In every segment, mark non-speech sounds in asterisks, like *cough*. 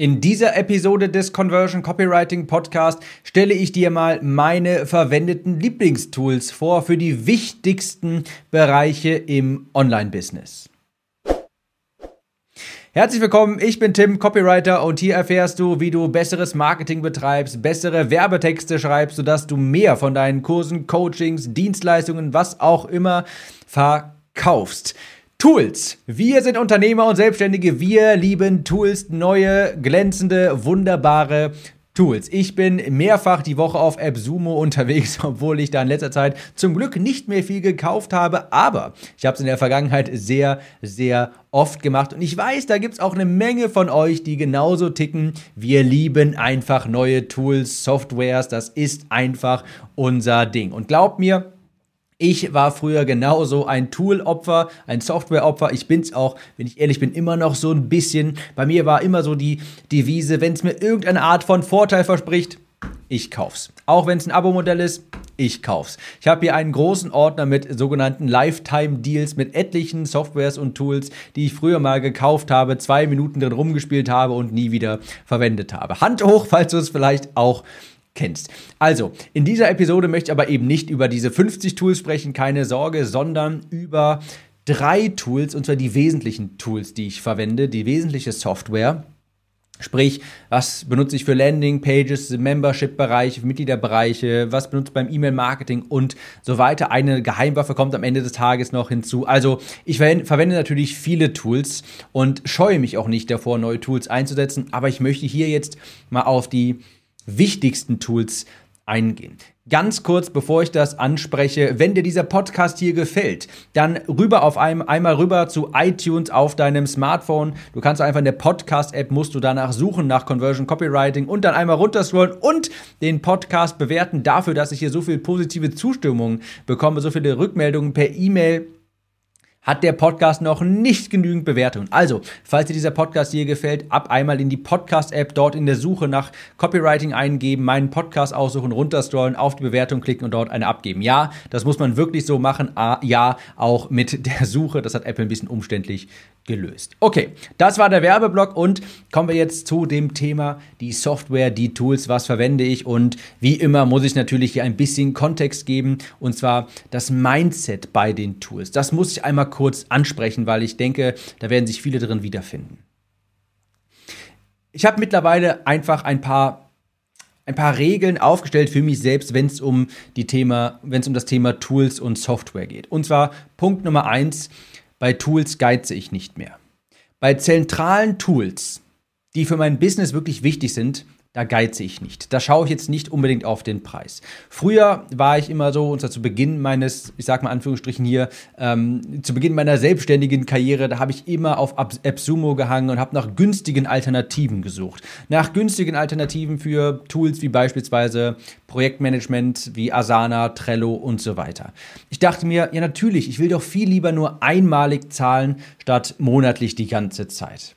In dieser Episode des Conversion Copywriting Podcast stelle ich dir mal meine verwendeten Lieblingstools vor für die wichtigsten Bereiche im Online-Business. Herzlich willkommen, ich bin Tim, Copywriter und hier erfährst du, wie du besseres Marketing betreibst, bessere Werbetexte schreibst, sodass du mehr von deinen Kursen, Coachings, Dienstleistungen, was auch immer verkaufst. Tools. Wir sind Unternehmer und Selbstständige. Wir lieben Tools, neue, glänzende, wunderbare Tools. Ich bin mehrfach die Woche auf AppSumo unterwegs, *laughs* obwohl ich da in letzter Zeit zum Glück nicht mehr viel gekauft habe, aber ich habe es in der Vergangenheit sehr, sehr oft gemacht und ich weiß, da gibt es auch eine Menge von euch, die genauso ticken. Wir lieben einfach neue Tools, Softwares, das ist einfach unser Ding. Und glaubt mir, ich war früher genauso ein Tool-Opfer, ein Software-Opfer. Ich bin's auch, wenn ich ehrlich bin, immer noch so ein bisschen. Bei mir war immer so die Devise, wenn es mir irgendeine Art von Vorteil verspricht, ich kauf's. Auch wenn es ein Abo-Modell ist, ich kauf's. Ich habe hier einen großen Ordner mit sogenannten Lifetime-Deals mit etlichen Softwares und Tools, die ich früher mal gekauft habe, zwei Minuten drin rumgespielt habe und nie wieder verwendet habe. Hand hoch, falls du es vielleicht auch kennst. Also, in dieser Episode möchte ich aber eben nicht über diese 50 Tools sprechen, keine Sorge, sondern über drei Tools, und zwar die wesentlichen Tools, die ich verwende, die wesentliche Software. Sprich, was benutze ich für Landing Pages, Membership-Bereiche, Mitgliederbereiche, was benutze ich beim E-Mail-Marketing und so weiter. Eine Geheimwaffe kommt am Ende des Tages noch hinzu. Also ich verwende natürlich viele Tools und scheue mich auch nicht davor, neue Tools einzusetzen, aber ich möchte hier jetzt mal auf die wichtigsten Tools eingehen. Ganz kurz, bevor ich das anspreche, wenn dir dieser Podcast hier gefällt, dann rüber auf einem, einmal rüber zu iTunes auf deinem Smartphone. Du kannst einfach in der Podcast-App, musst du danach suchen nach Conversion Copywriting und dann einmal runterscrollen und den Podcast bewerten dafür, dass ich hier so viel positive Zustimmung bekomme, so viele Rückmeldungen per E-Mail hat der Podcast noch nicht genügend Bewertungen. Also, falls dir dieser Podcast hier gefällt, ab einmal in die Podcast-App, dort in der Suche nach Copywriting eingeben, meinen Podcast aussuchen, runterscrollen, auf die Bewertung klicken und dort eine abgeben. Ja, das muss man wirklich so machen. Ja, auch mit der Suche. Das hat Apple ein bisschen umständlich gelöst. Okay, das war der Werbeblock und kommen wir jetzt zu dem Thema die Software, die Tools, was verwende ich und wie immer muss ich natürlich hier ein bisschen Kontext geben und zwar das Mindset bei den Tools. Das muss ich einmal kurz ansprechen, weil ich denke, da werden sich viele drin wiederfinden. Ich habe mittlerweile einfach ein paar ein paar Regeln aufgestellt für mich selbst, wenn es um wenn es um das Thema Tools und Software geht. Und zwar Punkt Nummer eins: bei Tools geize ich nicht mehr. Bei zentralen Tools, die für mein Business wirklich wichtig sind, da geize ich nicht. Da schaue ich jetzt nicht unbedingt auf den Preis. Früher war ich immer so, und zwar zu Beginn meines, ich sag mal Anführungsstrichen hier, ähm, zu Beginn meiner selbstständigen Karriere, da habe ich immer auf AppSumo gehangen und habe nach günstigen Alternativen gesucht. Nach günstigen Alternativen für Tools wie beispielsweise Projektmanagement, wie Asana, Trello und so weiter. Ich dachte mir, ja natürlich, ich will doch viel lieber nur einmalig zahlen, statt monatlich die ganze Zeit.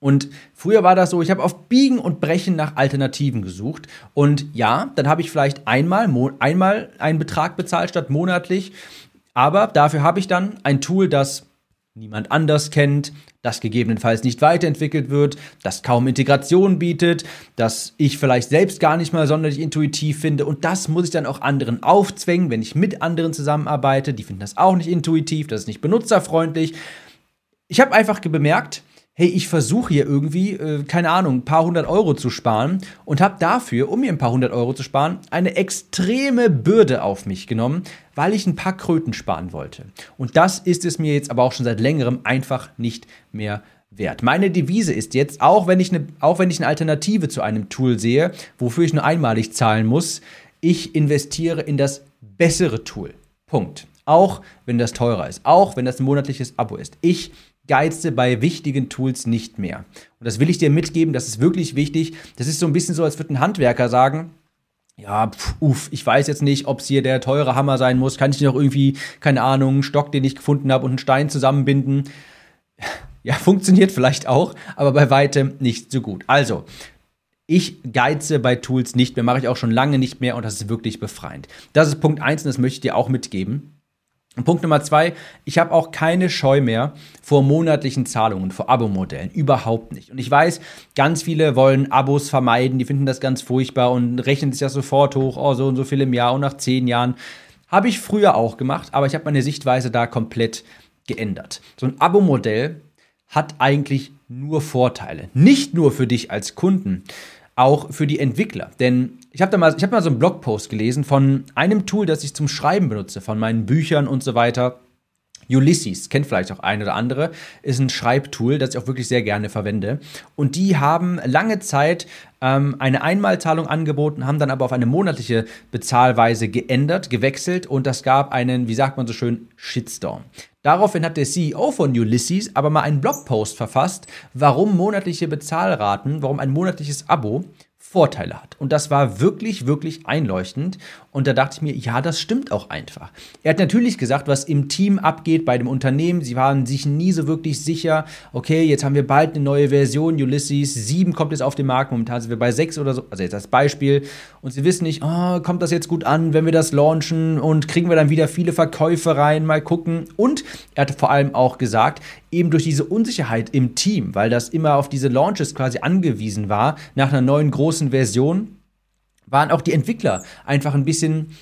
Und früher war das so, ich habe auf Biegen und Brechen nach Alternativen gesucht. Und ja, dann habe ich vielleicht einmal, einmal einen Betrag bezahlt statt monatlich. Aber dafür habe ich dann ein Tool, das niemand anders kennt, das gegebenenfalls nicht weiterentwickelt wird, das kaum Integration bietet, das ich vielleicht selbst gar nicht mal sonderlich intuitiv finde und das muss ich dann auch anderen aufzwängen, wenn ich mit anderen zusammenarbeite, die finden das auch nicht intuitiv, das ist nicht benutzerfreundlich. Ich habe einfach bemerkt, hey, ich versuche hier irgendwie, äh, keine Ahnung, ein paar hundert Euro zu sparen und habe dafür, um mir ein paar hundert Euro zu sparen, eine extreme Bürde auf mich genommen, weil ich ein paar Kröten sparen wollte. Und das ist es mir jetzt aber auch schon seit längerem einfach nicht mehr wert. Meine Devise ist jetzt, auch wenn ich eine, auch wenn ich eine Alternative zu einem Tool sehe, wofür ich nur einmalig zahlen muss, ich investiere in das bessere Tool. Punkt. Auch wenn das teurer ist, auch wenn das ein monatliches Abo ist. Ich geize bei wichtigen Tools nicht mehr. Und das will ich dir mitgeben, das ist wirklich wichtig. Das ist so ein bisschen so, als würde ein Handwerker sagen, ja, pf, uff, ich weiß jetzt nicht, ob es hier der teure Hammer sein muss. Kann ich noch irgendwie, keine Ahnung, einen Stock, den ich gefunden habe und einen Stein zusammenbinden? *laughs* Ja, funktioniert vielleicht auch, aber bei weitem nicht so gut. Also, ich geize bei Tools nicht mehr, mache ich auch schon lange nicht mehr und das ist wirklich befreiend. Das ist Punkt 1 und das möchte ich dir auch mitgeben. Und Punkt Nummer zwei, ich habe auch keine Scheu mehr vor monatlichen Zahlungen, vor Abo-Modellen. Überhaupt nicht. Und ich weiß, ganz viele wollen Abos vermeiden, die finden das ganz furchtbar und rechnen es ja sofort hoch, oh, so und so viel im Jahr und nach zehn Jahren. Habe ich früher auch gemacht, aber ich habe meine Sichtweise da komplett geändert. So ein Abo-Modell hat eigentlich nur Vorteile. Nicht nur für dich als Kunden, auch für die Entwickler. Denn ich habe mal, hab mal so einen Blogpost gelesen von einem Tool, das ich zum Schreiben benutze, von meinen Büchern und so weiter. Ulysses, kennt vielleicht auch ein oder andere, ist ein Schreibtool, das ich auch wirklich sehr gerne verwende. Und die haben lange Zeit ähm, eine Einmalzahlung angeboten, haben dann aber auf eine monatliche Bezahlweise geändert, gewechselt und das gab einen, wie sagt man so schön, Shitstorm. Daraufhin hat der CEO von Ulysses aber mal einen Blogpost verfasst, warum monatliche Bezahlraten, warum ein monatliches Abo Vorteile hat. Und das war wirklich, wirklich einleuchtend. Und da dachte ich mir, ja, das stimmt auch einfach. Er hat natürlich gesagt, was im Team abgeht bei dem Unternehmen. Sie waren sich nie so wirklich sicher. Okay, jetzt haben wir bald eine neue Version. Ulysses 7 kommt jetzt auf den Markt. Momentan sind wir bei 6 oder so. Also jetzt als Beispiel. Und sie wissen nicht, oh, kommt das jetzt gut an, wenn wir das launchen? Und kriegen wir dann wieder viele Verkäufe rein? Mal gucken. Und er hat vor allem auch gesagt, eben durch diese Unsicherheit im Team, weil das immer auf diese Launches quasi angewiesen war, nach einer neuen großen Version, waren auch die Entwickler einfach ein bisschen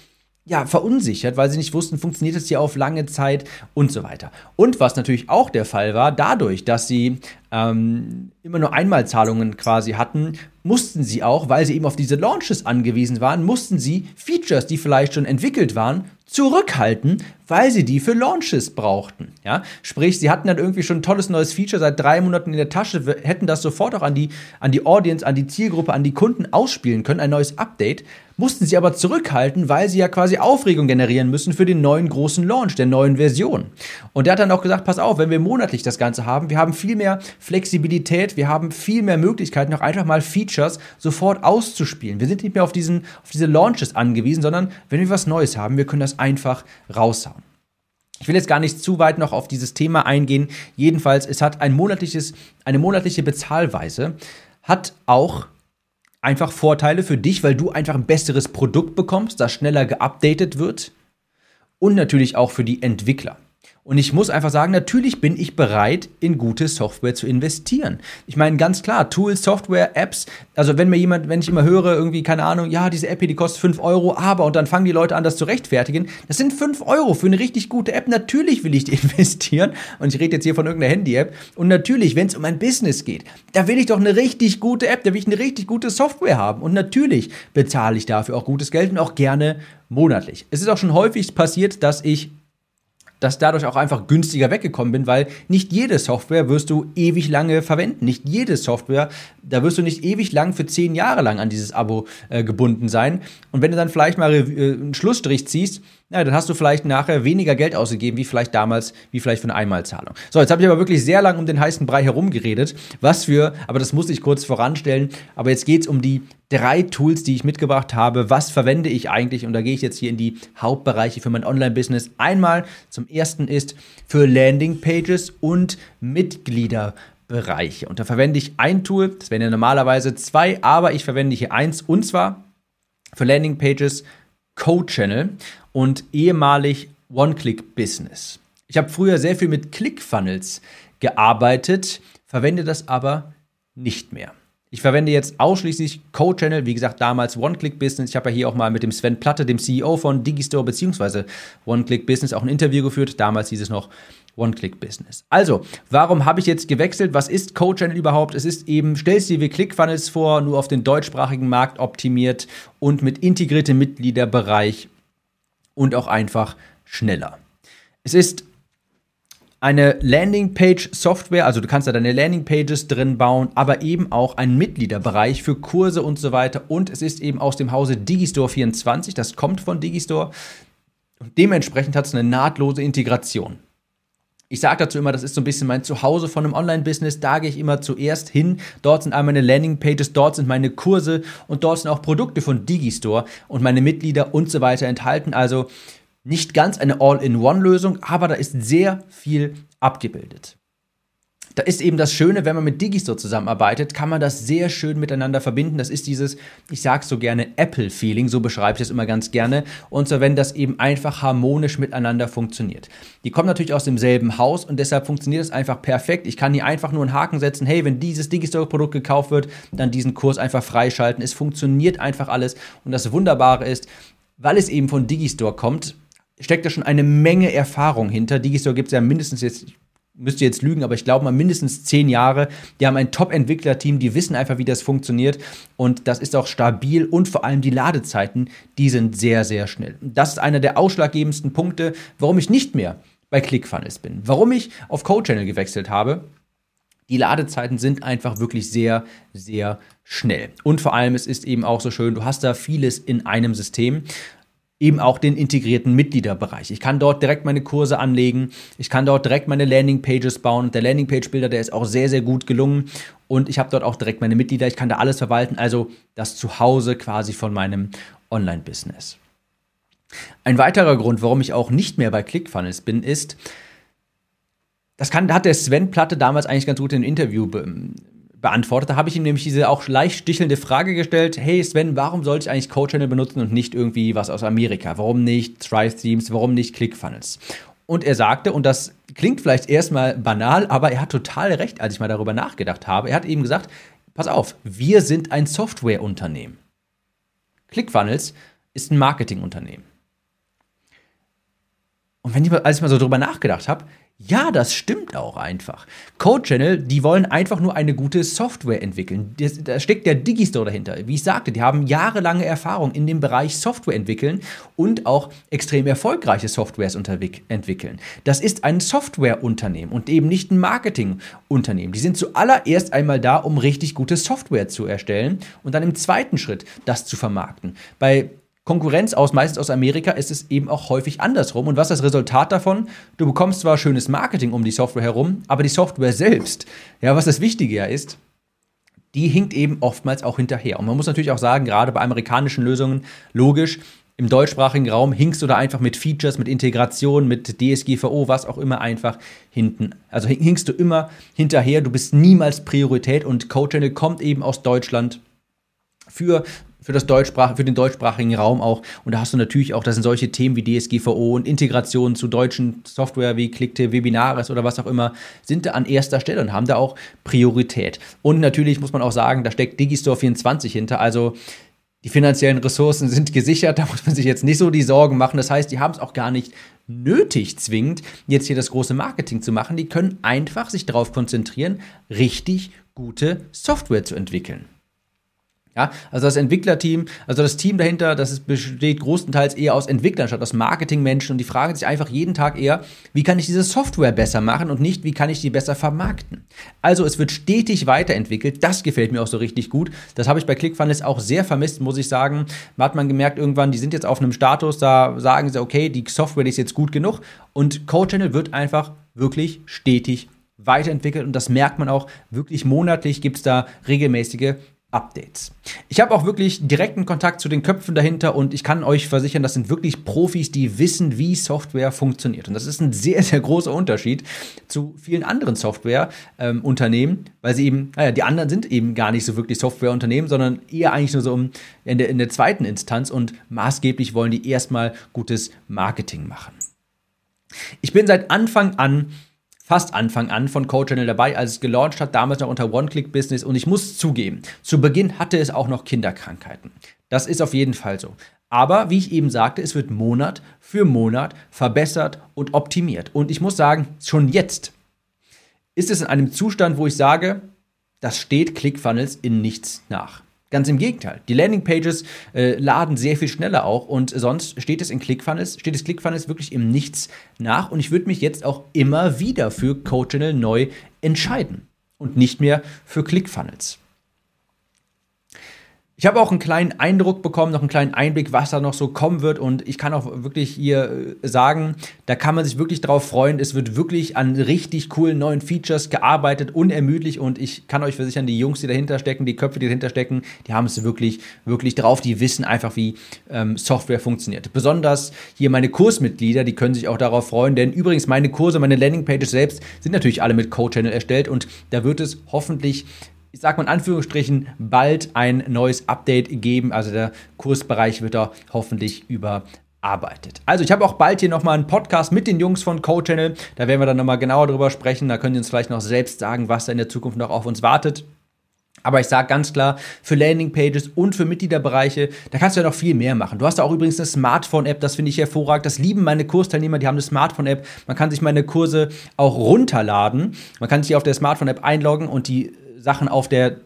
ja, verunsichert, weil sie nicht wussten, funktioniert es hier auf lange Zeit und so weiter. Und was natürlich auch der Fall war, dadurch, dass sie ähm, immer nur Einmalzahlungen quasi hatten, mussten sie auch, weil sie eben auf diese Launches angewiesen waren, mussten sie Features, die vielleicht schon entwickelt waren, zurückhalten, weil sie die für Launches brauchten. Ja? Sprich, sie hatten dann irgendwie schon ein tolles neues Feature seit drei Monaten in der Tasche, hätten das sofort auch an die, an die Audience, an die Zielgruppe, an die Kunden ausspielen können, ein neues Update, mussten sie aber zurückhalten, weil sie ja quasi Aufregung generieren müssen für den neuen großen Launch, der neuen Version. Und der hat dann auch gesagt, pass auf, wenn wir monatlich das Ganze haben, wir haben viel mehr Flexibilität, wir haben viel mehr Möglichkeiten, auch einfach mal Features sofort auszuspielen. Wir sind nicht mehr auf, diesen, auf diese Launches angewiesen, sondern wenn wir was Neues haben, wir können das einfach raushauen. Ich will jetzt gar nicht zu weit noch auf dieses Thema eingehen. Jedenfalls, es hat ein monatliches, eine monatliche Bezahlweise, hat auch einfach Vorteile für dich, weil du einfach ein besseres Produkt bekommst, das schneller geupdatet wird und natürlich auch für die Entwickler. Und ich muss einfach sagen, natürlich bin ich bereit, in gute Software zu investieren. Ich meine, ganz klar, Tools, Software, Apps, also wenn mir jemand, wenn ich immer höre, irgendwie, keine Ahnung, ja, diese App hier, die kostet 5 Euro, aber, und dann fangen die Leute an, das zu rechtfertigen, das sind 5 Euro für eine richtig gute App. Natürlich will ich die *laughs* investieren. Und ich rede jetzt hier von irgendeiner Handy-App. Und natürlich, wenn es um ein Business geht, da will ich doch eine richtig gute App, da will ich eine richtig gute Software haben. Und natürlich bezahle ich dafür auch gutes Geld und auch gerne monatlich. Es ist auch schon häufig passiert, dass ich dass dadurch auch einfach günstiger weggekommen bin, weil nicht jede Software wirst du ewig lange verwenden. Nicht jede Software, da wirst du nicht ewig lang für zehn Jahre lang an dieses Abo äh, gebunden sein. Und wenn du dann vielleicht mal äh, einen Schlussstrich ziehst, ja, dann hast du vielleicht nachher weniger Geld ausgegeben, wie vielleicht damals, wie vielleicht für eine Einmalzahlung. So, jetzt habe ich aber wirklich sehr lang um den heißen Brei herumgeredet. Was für, aber das muss ich kurz voranstellen. Aber jetzt geht es um die drei Tools, die ich mitgebracht habe. Was verwende ich eigentlich? Und da gehe ich jetzt hier in die Hauptbereiche für mein Online-Business. Einmal zum ersten ist für Landing-Pages und Mitgliederbereiche. Und da verwende ich ein Tool, das wären ja normalerweise zwei, aber ich verwende hier eins und zwar für Landing-Pages Code-Channel und ehemalig One-Click-Business. Ich habe früher sehr viel mit ClickFunnels gearbeitet, verwende das aber nicht mehr. Ich verwende jetzt ausschließlich Code-Channel, wie gesagt, damals One-Click-Business. Ich habe ja hier auch mal mit dem Sven Platte, dem CEO von Digistore bzw. One-Click-Business, auch ein Interview geführt. Damals hieß es noch One-Click-Business. Also, warum habe ich jetzt gewechselt? Was ist Code-Channel überhaupt? Es ist eben, stellst dir wie ClickFunnels vor, nur auf den deutschsprachigen Markt optimiert und mit integriertem Mitgliederbereich und auch einfach schneller. Es ist eine Landingpage-Software, also du kannst da deine Landingpages drin bauen, aber eben auch einen Mitgliederbereich für Kurse und so weiter. Und es ist eben aus dem Hause Digistore 24, das kommt von Digistore. Und dementsprechend hat es eine nahtlose Integration. Ich sage dazu immer, das ist so ein bisschen mein Zuhause von einem Online-Business. Da gehe ich immer zuerst hin. Dort sind all meine Landing-Pages, dort sind meine Kurse und dort sind auch Produkte von Digistore und meine Mitglieder und so weiter enthalten. Also nicht ganz eine All-in-One-Lösung, aber da ist sehr viel abgebildet. Da ist eben das Schöne, wenn man mit Digistore zusammenarbeitet, kann man das sehr schön miteinander verbinden. Das ist dieses, ich sage so gerne Apple-Feeling, so beschreibe ich das immer ganz gerne. Und so, wenn das eben einfach harmonisch miteinander funktioniert. Die kommen natürlich aus demselben Haus und deshalb funktioniert es einfach perfekt. Ich kann hier einfach nur einen Haken setzen, hey, wenn dieses Digistore-Produkt gekauft wird, dann diesen Kurs einfach freischalten. Es funktioniert einfach alles. Und das Wunderbare ist, weil es eben von Digistore kommt, steckt da schon eine Menge Erfahrung hinter. Digistore gibt es ja mindestens jetzt, müsste jetzt lügen, aber ich glaube mal mindestens zehn Jahre. Die haben ein Top-Entwicklerteam, die wissen einfach, wie das funktioniert. Und das ist auch stabil und vor allem die Ladezeiten, die sind sehr, sehr schnell. Das ist einer der ausschlaggebendsten Punkte, warum ich nicht mehr bei ClickFunnels bin. Warum ich auf CodeChannel gewechselt habe. Die Ladezeiten sind einfach wirklich sehr, sehr schnell. Und vor allem, es ist eben auch so schön, du hast da vieles in einem System eben auch den integrierten Mitgliederbereich. Ich kann dort direkt meine Kurse anlegen, ich kann dort direkt meine Landingpages bauen. Der Landingpage-Bilder, der ist auch sehr, sehr gut gelungen. Und ich habe dort auch direkt meine Mitglieder, ich kann da alles verwalten, also das Zuhause quasi von meinem Online-Business. Ein weiterer Grund, warum ich auch nicht mehr bei ClickFunnels bin, ist, das kann, hat der Sven Platte damals eigentlich ganz gut im Interview beantwortet. Da habe ich ihm nämlich diese auch leicht stichelnde Frage gestellt: Hey Sven, warum sollte ich eigentlich Code-Channel benutzen und nicht irgendwie was aus Amerika? Warum nicht Thrive-Themes? Warum nicht ClickFunnels? Und er sagte, und das klingt vielleicht erstmal banal, aber er hat total recht, als ich mal darüber nachgedacht habe. Er hat eben gesagt: Pass auf, wir sind ein Softwareunternehmen. ClickFunnels ist ein Marketingunternehmen. Und wenn ich, als ich mal so drüber nachgedacht habe, ja, das stimmt auch einfach. Code Channel, die wollen einfach nur eine gute Software entwickeln. Da steckt der Digistore dahinter. Wie ich sagte, die haben jahrelange Erfahrung in dem Bereich Software entwickeln und auch extrem erfolgreiche Softwares entwickeln. Das ist ein Softwareunternehmen und eben nicht ein Marketingunternehmen. Die sind zuallererst einmal da, um richtig gute Software zu erstellen und dann im zweiten Schritt das zu vermarkten. Bei Konkurrenz aus, meistens aus Amerika, ist es eben auch häufig andersrum. Und was ist das Resultat davon? Du bekommst zwar schönes Marketing um die Software herum, aber die Software selbst, ja, was das Wichtige ja ist, die hinkt eben oftmals auch hinterher. Und man muss natürlich auch sagen, gerade bei amerikanischen Lösungen, logisch, im deutschsprachigen Raum hinkst du da einfach mit Features, mit Integration, mit DSGVO, was auch immer einfach hinten. Also hinkst du immer hinterher, du bist niemals Priorität und CodeChannel kommt eben aus Deutschland für für, das Deutschsprach für den deutschsprachigen Raum auch. Und da hast du natürlich auch, das sind solche Themen wie DSGVO und Integration zu deutschen Software wie Clickte, Webinaris oder was auch immer, sind da an erster Stelle und haben da auch Priorität. Und natürlich muss man auch sagen, da steckt Digistore 24 hinter. Also die finanziellen Ressourcen sind gesichert, da muss man sich jetzt nicht so die Sorgen machen. Das heißt, die haben es auch gar nicht nötig zwingend, jetzt hier das große Marketing zu machen. Die können einfach sich darauf konzentrieren, richtig gute Software zu entwickeln. Ja, also das Entwicklerteam, also das Team dahinter, das besteht großenteils eher aus Entwicklern statt aus Marketingmenschen und die fragen sich einfach jeden Tag eher, wie kann ich diese Software besser machen und nicht, wie kann ich die besser vermarkten. Also es wird stetig weiterentwickelt, das gefällt mir auch so richtig gut. Das habe ich bei ClickFunnels auch sehr vermisst, muss ich sagen. Da hat man gemerkt irgendwann, die sind jetzt auf einem Status, da sagen sie, okay, die Software ist jetzt gut genug und CodeChannel wird einfach wirklich stetig weiterentwickelt und das merkt man auch wirklich monatlich gibt es da regelmäßige Updates. Ich habe auch wirklich direkten Kontakt zu den Köpfen dahinter und ich kann euch versichern, das sind wirklich Profis, die wissen, wie Software funktioniert. Und das ist ein sehr, sehr großer Unterschied zu vielen anderen Softwareunternehmen, ähm, weil sie eben, naja, die anderen sind eben gar nicht so wirklich Softwareunternehmen, sondern eher eigentlich nur so in der, in der zweiten Instanz und maßgeblich wollen die erstmal gutes Marketing machen. Ich bin seit Anfang an fast Anfang an von CodeChannel dabei, als es gelauncht hat, damals noch unter One-Click-Business. Und ich muss zugeben, zu Beginn hatte es auch noch Kinderkrankheiten. Das ist auf jeden Fall so. Aber wie ich eben sagte, es wird Monat für Monat verbessert und optimiert. Und ich muss sagen, schon jetzt ist es in einem Zustand, wo ich sage, das steht ClickFunnels in nichts nach. Ganz im Gegenteil. Die Landingpages äh, laden sehr viel schneller auch und sonst steht es in ClickFunnels, steht es ClickFunnels wirklich im Nichts nach und ich würde mich jetzt auch immer wieder für CodeChannel neu entscheiden und nicht mehr für ClickFunnels. Ich habe auch einen kleinen Eindruck bekommen, noch einen kleinen Einblick, was da noch so kommen wird. Und ich kann auch wirklich hier äh, sagen, da kann man sich wirklich drauf freuen. Es wird wirklich an richtig coolen neuen Features gearbeitet, unermüdlich. Und ich kann euch versichern, die Jungs, die dahinter stecken, die Köpfe, die dahinter stecken, die haben es wirklich, wirklich drauf. Die wissen einfach, wie ähm, Software funktioniert. Besonders hier meine Kursmitglieder, die können sich auch darauf freuen. Denn übrigens, meine Kurse, meine Landingpages selbst sind natürlich alle mit Code Channel erstellt. Und da wird es hoffentlich ich sag mal in Anführungsstrichen, bald ein neues Update geben. Also der Kursbereich wird da hoffentlich überarbeitet. Also ich habe auch bald hier nochmal einen Podcast mit den Jungs von Code Channel. Da werden wir dann nochmal genauer drüber sprechen. Da können die uns vielleicht noch selbst sagen, was da in der Zukunft noch auf uns wartet. Aber ich sage ganz klar, für Landingpages und für Mitgliederbereiche, da kannst du ja noch viel mehr machen. Du hast da auch übrigens eine Smartphone-App, das finde ich hervorragend. Das lieben meine Kursteilnehmer, die haben eine Smartphone-App. Man kann sich meine Kurse auch runterladen. Man kann sich auf der Smartphone-App einloggen und die Sachen auf der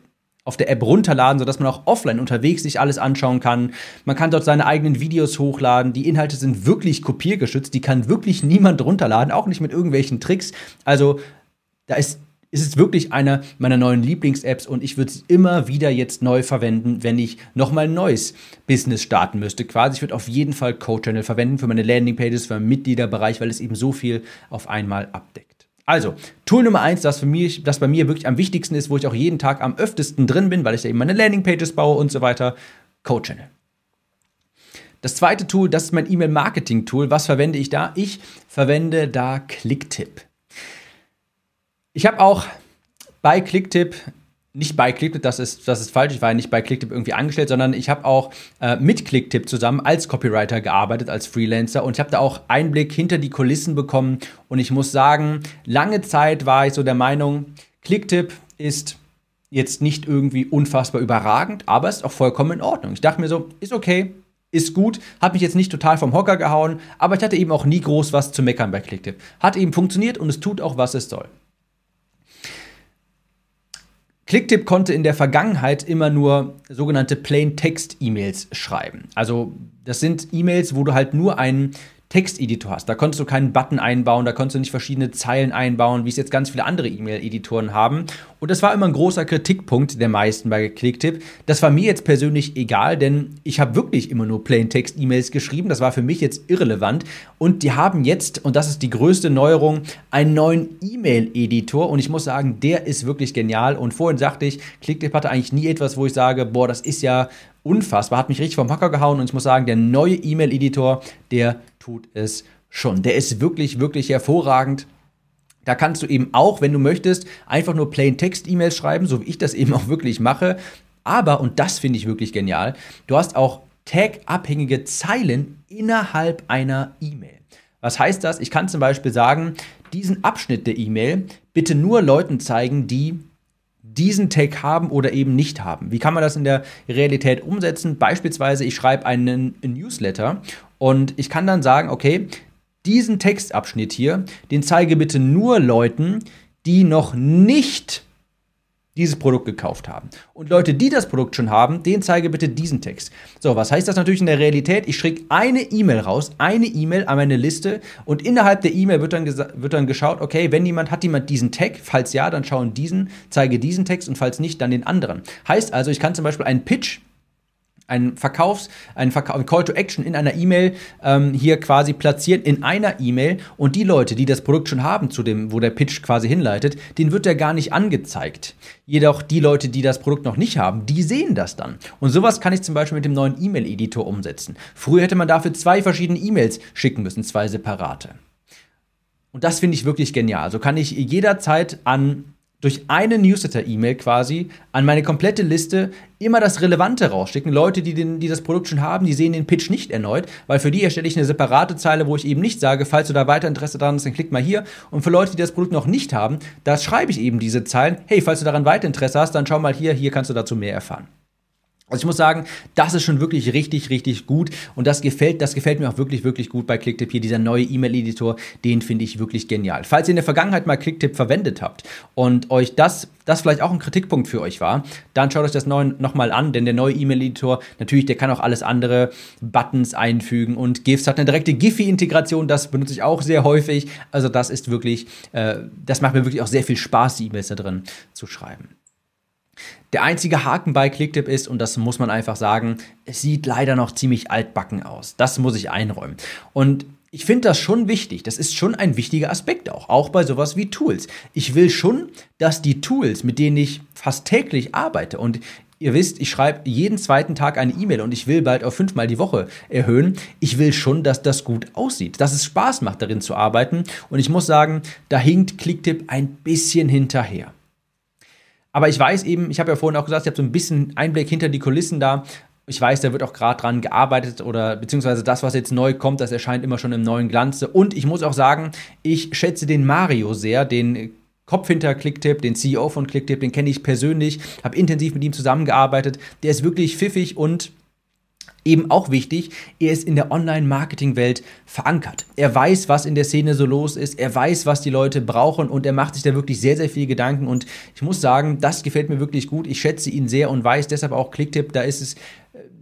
auf der App runterladen, sodass man auch offline unterwegs sich alles anschauen kann. Man kann dort seine eigenen Videos hochladen. Die Inhalte sind wirklich kopiergeschützt. Die kann wirklich niemand runterladen, auch nicht mit irgendwelchen Tricks. Also da ist, ist es wirklich eine meiner neuen Lieblings-Apps und ich würde es immer wieder jetzt neu verwenden, wenn ich nochmal ein neues Business starten müsste. Quasi, ich würde auf jeden Fall Code Channel verwenden für meine Landingpages, für meinen Mitgliederbereich, weil es eben so viel auf einmal abdeckt. Also, Tool Nummer eins, das, für mich, das bei mir wirklich am wichtigsten ist, wo ich auch jeden Tag am öftesten drin bin, weil ich da eben meine Landingpages baue und so weiter, Code Channel. Das zweite Tool, das ist mein E-Mail-Marketing-Tool. Was verwende ich da? Ich verwende da Clicktip. Ich habe auch bei Clicktip nicht bei Clicktip, das ist, das ist falsch, ich war ja nicht bei Clicktip irgendwie angestellt, sondern ich habe auch äh, mit Clicktip zusammen als Copywriter gearbeitet, als Freelancer und ich habe da auch Einblick hinter die Kulissen bekommen und ich muss sagen, lange Zeit war ich so der Meinung, Clicktip ist jetzt nicht irgendwie unfassbar überragend, aber ist auch vollkommen in Ordnung. Ich dachte mir so, ist okay, ist gut, hat mich jetzt nicht total vom Hocker gehauen, aber ich hatte eben auch nie groß was zu meckern bei Clicktip. Hat eben funktioniert und es tut auch, was es soll. Clicktip konnte in der Vergangenheit immer nur sogenannte Plain Text E-Mails schreiben. Also das sind E-Mails, wo du halt nur einen Texteditor hast. Da konntest du keinen Button einbauen, da konntest du nicht verschiedene Zeilen einbauen, wie es jetzt ganz viele andere E-Mail-Editoren haben. Und das war immer ein großer Kritikpunkt der meisten bei Clicktip. Das war mir jetzt persönlich egal, denn ich habe wirklich immer nur Plain-Text-E-Mails geschrieben. Das war für mich jetzt irrelevant. Und die haben jetzt, und das ist die größte Neuerung, einen neuen E-Mail-Editor. Und ich muss sagen, der ist wirklich genial. Und vorhin sagte ich, Clicktip hatte eigentlich nie etwas, wo ich sage, boah, das ist ja unfassbar, hat mich richtig vom Hocker gehauen und ich muss sagen, der neue E-Mail-Editor, der tut es schon. Der ist wirklich, wirklich hervorragend. Da kannst du eben auch, wenn du möchtest, einfach nur Plain Text E-Mails schreiben, so wie ich das *laughs* eben auch wirklich mache. Aber, und das finde ich wirklich genial, du hast auch Tag-abhängige Zeilen innerhalb einer E-Mail. Was heißt das? Ich kann zum Beispiel sagen, diesen Abschnitt der E-Mail bitte nur Leuten zeigen, die diesen Tag haben oder eben nicht haben. Wie kann man das in der Realität umsetzen? Beispielsweise, ich schreibe einen Newsletter und ich kann dann sagen, okay, diesen Textabschnitt hier, den zeige bitte nur Leuten, die noch nicht dieses Produkt gekauft haben. Und Leute, die das Produkt schon haben, denen zeige bitte diesen Text. So, was heißt das natürlich in der Realität? Ich schicke eine E-Mail raus, eine E-Mail an meine Liste und innerhalb der E-Mail wird dann, wird dann geschaut, okay, wenn jemand, hat jemand diesen Tag? Falls ja, dann schauen diesen, zeige diesen Text und falls nicht, dann den anderen. Heißt also, ich kann zum Beispiel einen Pitch ein Verkaufs-, ein, Verkauf, ein Call to Action in einer E-Mail ähm, hier quasi platzieren in einer E-Mail und die Leute, die das Produkt schon haben, zu dem, wo der Pitch quasi hinleitet, den wird der gar nicht angezeigt. Jedoch die Leute, die das Produkt noch nicht haben, die sehen das dann. Und sowas kann ich zum Beispiel mit dem neuen E-Mail-Editor umsetzen. Früher hätte man dafür zwei verschiedene E-Mails schicken müssen, zwei separate. Und das finde ich wirklich genial. So kann ich jederzeit an durch eine Newsletter-E-Mail quasi an meine komplette Liste immer das Relevante rausschicken. Leute, die, den, die das Produkt schon haben, die sehen den Pitch nicht erneut, weil für die erstelle ich eine separate Zeile, wo ich eben nicht sage, falls du da weiter Interesse dran hast, dann klick mal hier. Und für Leute, die das Produkt noch nicht haben, da schreibe ich eben diese Zeilen. Hey, falls du daran weiter Interesse hast, dann schau mal hier, hier kannst du dazu mehr erfahren. Also ich muss sagen, das ist schon wirklich richtig, richtig gut und das gefällt, das gefällt mir auch wirklich, wirklich gut bei Clicktip hier. Dieser neue E-Mail-Editor, den finde ich wirklich genial. Falls ihr in der Vergangenheit mal Clicktip verwendet habt und euch das, das vielleicht auch ein Kritikpunkt für euch war, dann schaut euch das nochmal an, denn der neue E-Mail-Editor, natürlich, der kann auch alles andere, Buttons einfügen und GIFs hat eine direkte Giphy-Integration, das benutze ich auch sehr häufig. Also das ist wirklich, äh, das macht mir wirklich auch sehr viel Spaß, die E-Mails da drin zu schreiben. Der einzige Haken bei Clicktip ist, und das muss man einfach sagen, es sieht leider noch ziemlich altbacken aus. Das muss ich einräumen. Und ich finde das schon wichtig. Das ist schon ein wichtiger Aspekt auch, auch bei sowas wie Tools. Ich will schon, dass die Tools, mit denen ich fast täglich arbeite und Ihr wisst, ich schreibe jeden zweiten Tag eine E-Mail und ich will bald auf fünfmal die Woche erhöhen. Ich will schon, dass das gut aussieht, dass es Spaß macht, darin zu arbeiten. Und ich muss sagen, da hinkt Clicktip ein bisschen hinterher. Aber ich weiß eben, ich habe ja vorhin auch gesagt, ich habe so ein bisschen Einblick hinter die Kulissen da. Ich weiß, da wird auch gerade dran gearbeitet oder beziehungsweise das, was jetzt neu kommt, das erscheint immer schon im neuen Glanze. Und ich muss auch sagen, ich schätze den Mario sehr, den Kopf hinter Clicktip, den CEO von Clicktip, den kenne ich persönlich, habe intensiv mit ihm zusammengearbeitet. Der ist wirklich pfiffig und eben auch wichtig, er ist in der Online-Marketing-Welt verankert. Er weiß, was in der Szene so los ist, er weiß, was die Leute brauchen und er macht sich da wirklich sehr, sehr viel Gedanken und ich muss sagen, das gefällt mir wirklich gut. Ich schätze ihn sehr und weiß deshalb auch Clicktip, da ist es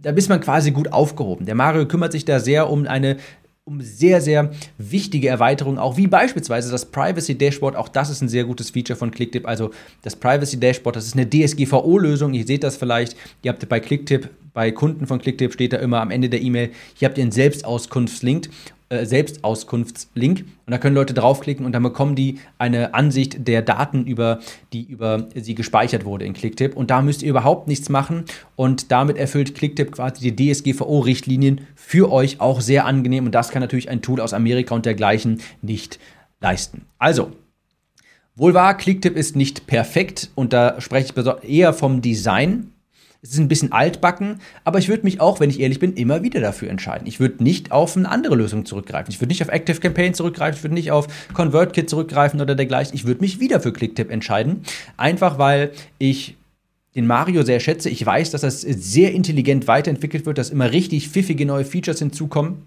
da ist man quasi gut aufgehoben. Der Mario kümmert sich da sehr um eine um sehr, sehr wichtige Erweiterungen, auch wie beispielsweise das Privacy Dashboard. Auch das ist ein sehr gutes Feature von Clicktip. Also das Privacy Dashboard, das ist eine DSGVO-Lösung. Ihr seht das vielleicht. Ihr habt bei Clicktip, bei Kunden von Clicktip steht da immer am Ende der E-Mail, hier habt ihr einen Selbstauskunftslink äh, Selbstauskunftslink. Und da können Leute draufklicken und dann bekommen die eine Ansicht der Daten über die über sie gespeichert wurde in Clicktip. Und da müsst ihr überhaupt nichts machen. Und damit erfüllt Clicktip quasi die DSGVO-Richtlinien für euch auch sehr angenehm. Und das kann natürlich ein Tool aus Amerika und dergleichen nicht leisten. Also Wohl wahr, Clicktip ist nicht perfekt. Und da spreche ich eher vom Design es ist ein bisschen altbacken, aber ich würde mich auch, wenn ich ehrlich bin, immer wieder dafür entscheiden. Ich würde nicht auf eine andere Lösung zurückgreifen. Ich würde nicht auf Active Campaign zurückgreifen, ich würde nicht auf ConvertKit zurückgreifen oder dergleichen. Ich würde mich wieder für Clicktip entscheiden. Einfach weil ich den Mario sehr schätze. Ich weiß, dass das sehr intelligent weiterentwickelt wird, dass immer richtig pfiffige neue Features hinzukommen.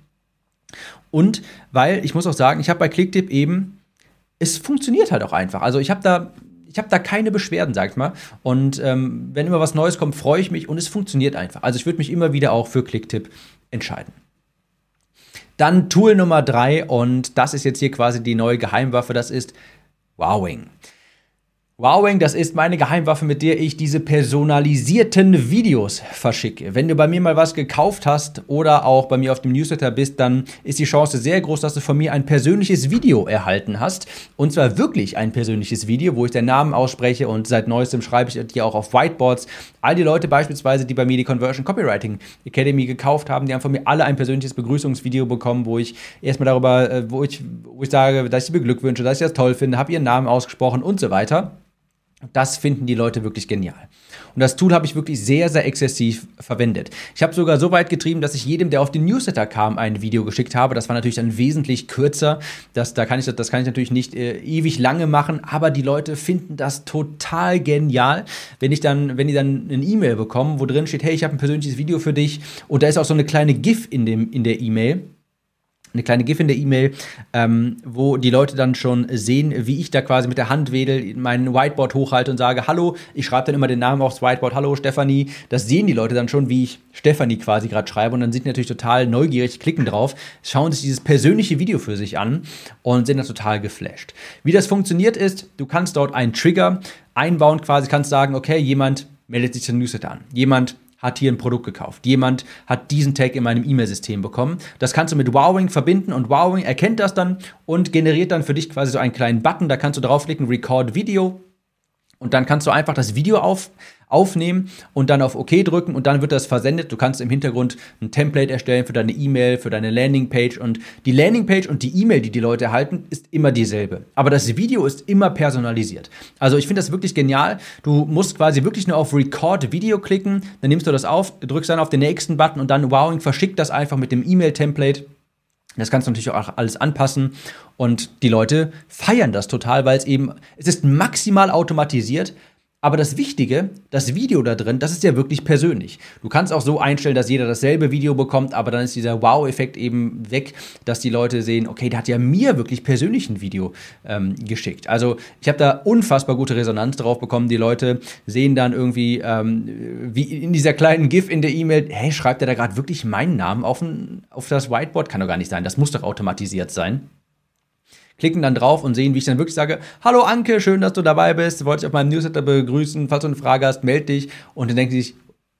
Und weil, ich muss auch sagen, ich habe bei Clicktip eben, es funktioniert halt auch einfach. Also ich habe da ich habe da keine Beschwerden, sag ich mal. Und ähm, wenn immer was Neues kommt, freue ich mich und es funktioniert einfach. Also ich würde mich immer wieder auch für Clicktip entscheiden. Dann Tool Nummer drei und das ist jetzt hier quasi die neue Geheimwaffe, das ist Wowing. Wowing, das ist meine Geheimwaffe, mit der ich diese personalisierten Videos verschicke. Wenn du bei mir mal was gekauft hast oder auch bei mir auf dem Newsletter bist, dann ist die Chance sehr groß, dass du von mir ein persönliches Video erhalten hast. Und zwar wirklich ein persönliches Video, wo ich deinen Namen ausspreche und seit neuestem schreibe ich dir auch auf Whiteboards. All die Leute beispielsweise, die bei mir die Conversion Copywriting Academy gekauft haben, die haben von mir alle ein persönliches Begrüßungsvideo bekommen, wo ich erstmal darüber, äh, wo ich, wo ich sage, dass ich sie beglückwünsche, dass ich das toll finde, habe ihren Namen ausgesprochen und so weiter. Das finden die Leute wirklich genial. Und das Tool habe ich wirklich sehr, sehr exzessiv verwendet. Ich habe sogar so weit getrieben, dass ich jedem, der auf den Newsletter kam, ein Video geschickt habe. Das war natürlich dann wesentlich kürzer. Das, da kann ich, das kann ich natürlich nicht äh, ewig lange machen, aber die Leute finden das total genial, wenn ich dann, wenn die dann eine E-Mail bekommen, wo drin steht, hey, ich habe ein persönliches Video für dich und da ist auch so eine kleine GIF in, dem, in der E-Mail eine kleine GIF in der E-Mail, ähm, wo die Leute dann schon sehen, wie ich da quasi mit der Hand wedel, mein Whiteboard hochhalte und sage, hallo, ich schreibe dann immer den Namen aufs Whiteboard, hallo Stefanie. Das sehen die Leute dann schon, wie ich Stefanie quasi gerade schreibe und dann sind die natürlich total neugierig, klicken drauf, schauen sich dieses persönliche Video für sich an und sind dann total geflasht. Wie das funktioniert ist, du kannst dort einen Trigger einbauen, quasi kannst sagen, okay, jemand meldet sich zum Newsletter an. Jemand hat hier ein Produkt gekauft. Jemand hat diesen Tag in meinem E-Mail-System bekommen. Das kannst du mit Wowing verbinden und Wowing erkennt das dann und generiert dann für dich quasi so einen kleinen Button. Da kannst du draufklicken, Record Video. Und dann kannst du einfach das Video auf, aufnehmen und dann auf OK drücken und dann wird das versendet. Du kannst im Hintergrund ein Template erstellen für deine E-Mail, für deine Landingpage und die Landingpage und die E-Mail, die die Leute erhalten, ist immer dieselbe. Aber das Video ist immer personalisiert. Also ich finde das wirklich genial. Du musst quasi wirklich nur auf Record Video klicken, dann nimmst du das auf, drückst dann auf den nächsten Button und dann Wowing verschickt das einfach mit dem E-Mail-Template. Das kannst du natürlich auch alles anpassen und die Leute feiern das total, weil es eben, es ist maximal automatisiert, aber das Wichtige, das Video da drin, das ist ja wirklich persönlich. Du kannst auch so einstellen, dass jeder dasselbe Video bekommt, aber dann ist dieser Wow-Effekt eben weg, dass die Leute sehen, okay, der hat ja mir wirklich persönlich ein Video ähm, geschickt. Also ich habe da unfassbar gute Resonanz drauf bekommen. Die Leute sehen dann irgendwie, ähm, wie in dieser kleinen GIF in der E-Mail, hey, schreibt er da gerade wirklich meinen Namen auf, ein, auf das Whiteboard? Kann doch gar nicht sein, das muss doch automatisiert sein. Klicken dann drauf und sehen, wie ich dann wirklich sage, hallo Anke, schön, dass du dabei bist, wollte dich auf meinem Newsletter begrüßen, falls du eine Frage hast, melde dich. Und dann denken sie sich,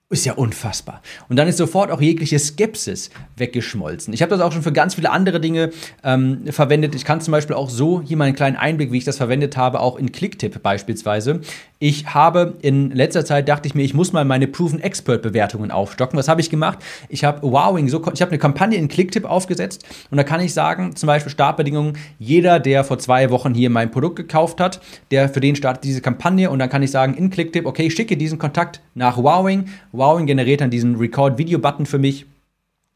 ist ja unfassbar. Und dann ist sofort auch jegliche Skepsis weggeschmolzen. Ich habe das auch schon für ganz viele andere Dinge ähm, verwendet. Ich kann zum Beispiel auch so, hier mal einen kleinen Einblick, wie ich das verwendet habe, auch in Clicktip beispielsweise. Ich habe in letzter Zeit, dachte ich mir, ich muss mal meine Proven Expert Bewertungen aufstocken. Was habe ich gemacht? Ich habe Wowing, so, ich habe eine Kampagne in Clicktip aufgesetzt und da kann ich sagen, zum Beispiel Startbedingungen, jeder, der vor zwei Wochen hier mein Produkt gekauft hat, der für den startet diese Kampagne und dann kann ich sagen in Clicktip, okay, ich schicke diesen Kontakt nach Wowing Wowing generiert dann diesen Record-Video-Button für mich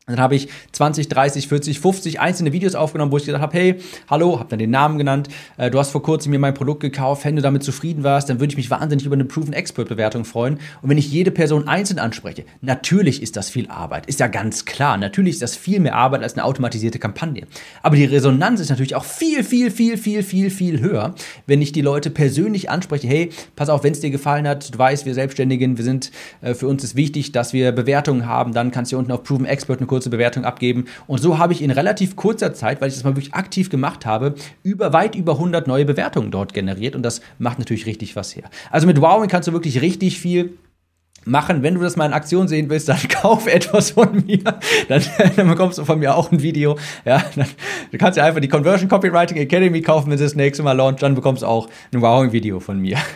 dann habe ich 20, 30, 40, 50 einzelne Videos aufgenommen, wo ich gesagt habe, hey, hallo, habe dann den Namen genannt, äh, du hast vor kurzem mir mein Produkt gekauft, wenn du damit zufrieden warst, dann würde ich mich wahnsinnig über eine Proven Expert Bewertung freuen. Und wenn ich jede Person einzeln anspreche, natürlich ist das viel Arbeit, ist ja ganz klar, natürlich ist das viel mehr Arbeit als eine automatisierte Kampagne. Aber die Resonanz ist natürlich auch viel, viel, viel, viel, viel, viel höher, wenn ich die Leute persönlich anspreche, hey, pass auf, wenn es dir gefallen hat, du weißt, wir Selbstständigen, wir sind, äh, für uns ist wichtig, dass wir Bewertungen haben, dann kannst du unten auf Proven Expert eine kurze kurze Bewertung abgeben. Und so habe ich in relativ kurzer Zeit, weil ich das mal wirklich aktiv gemacht habe, über weit über 100 neue Bewertungen dort generiert. Und das macht natürlich richtig was her. Also mit Wowing kannst du wirklich richtig viel machen. Wenn du das mal in Aktion sehen willst, dann *laughs* kauf etwas von mir. Dann, dann bekommst du von mir auch ein Video. Ja, dann, du kannst ja einfach die Conversion Copywriting Academy kaufen, wenn sie das nächste Mal launcht. Dann bekommst du auch ein Wowing-Video von mir. *laughs*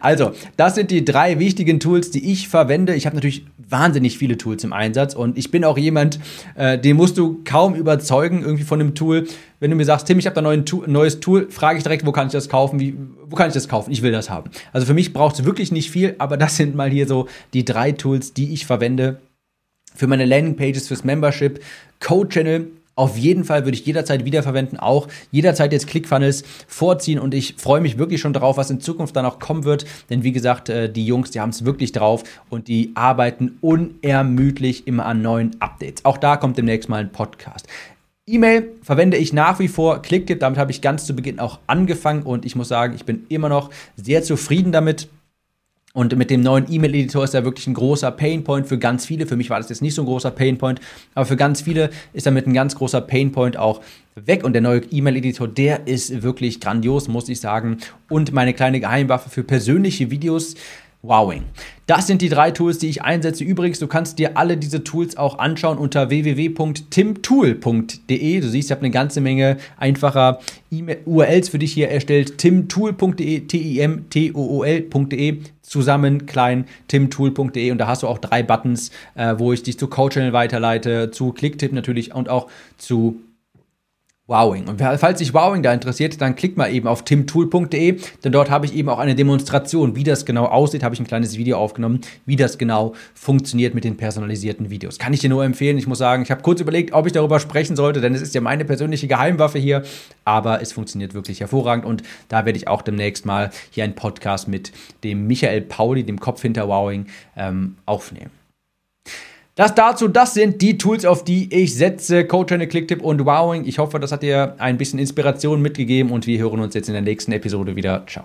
Also, das sind die drei wichtigen Tools, die ich verwende. Ich habe natürlich wahnsinnig viele Tools im Einsatz und ich bin auch jemand, äh, den musst du kaum überzeugen irgendwie von einem Tool. Wenn du mir sagst, Tim, ich habe da ein neues Tool, frage ich direkt, wo kann ich das kaufen? Wie, wo kann ich das kaufen? Ich will das haben. Also für mich braucht es wirklich nicht viel, aber das sind mal hier so die drei Tools, die ich verwende für meine Landingpages, fürs Membership, Code Channel. Auf jeden Fall würde ich jederzeit wiederverwenden, auch jederzeit jetzt ClickFunnels vorziehen und ich freue mich wirklich schon darauf, was in Zukunft dann auch kommen wird, denn wie gesagt, äh, die Jungs, die haben es wirklich drauf und die arbeiten unermüdlich immer an neuen Updates. Auch da kommt demnächst mal ein Podcast. E-Mail verwende ich nach wie vor Clicktip, damit habe ich ganz zu Beginn auch angefangen und ich muss sagen, ich bin immer noch sehr zufrieden damit. Und mit dem neuen E-Mail-Editor ist er wirklich ein großer Painpoint für ganz viele. Für mich war das jetzt nicht so ein großer Painpoint, aber für ganz viele ist damit ein ganz großer Painpoint auch weg. Und der neue E-Mail-Editor, der ist wirklich grandios, muss ich sagen. Und meine kleine Geheimwaffe für persönliche Videos Wowing. Das sind die drei Tools, die ich einsetze. Übrigens, du kannst dir alle diese Tools auch anschauen unter www.timtool.de. Du siehst, ich habe eine ganze Menge einfacher URLs für dich hier erstellt. timtool.de, T-I-M-T-O-O-L.de, zusammen klein timtool.de. Und da hast du auch drei Buttons, äh, wo ich dich zu Coach-Channel weiterleite, zu Clicktip natürlich und auch zu Wowing. Und falls sich Wowing da interessiert, dann klickt mal eben auf timtool.de, denn dort habe ich eben auch eine Demonstration, wie das genau aussieht, habe ich ein kleines Video aufgenommen, wie das genau funktioniert mit den personalisierten Videos. Kann ich dir nur empfehlen. Ich muss sagen, ich habe kurz überlegt, ob ich darüber sprechen sollte, denn es ist ja meine persönliche Geheimwaffe hier, aber es funktioniert wirklich hervorragend und da werde ich auch demnächst mal hier einen Podcast mit dem Michael Pauli, dem Kopf hinter Wowing, ähm, aufnehmen. Das dazu, das sind die Tools, auf die ich setze. Code Clicktip und Wowing. Ich hoffe, das hat dir ein bisschen Inspiration mitgegeben und wir hören uns jetzt in der nächsten Episode wieder. Ciao.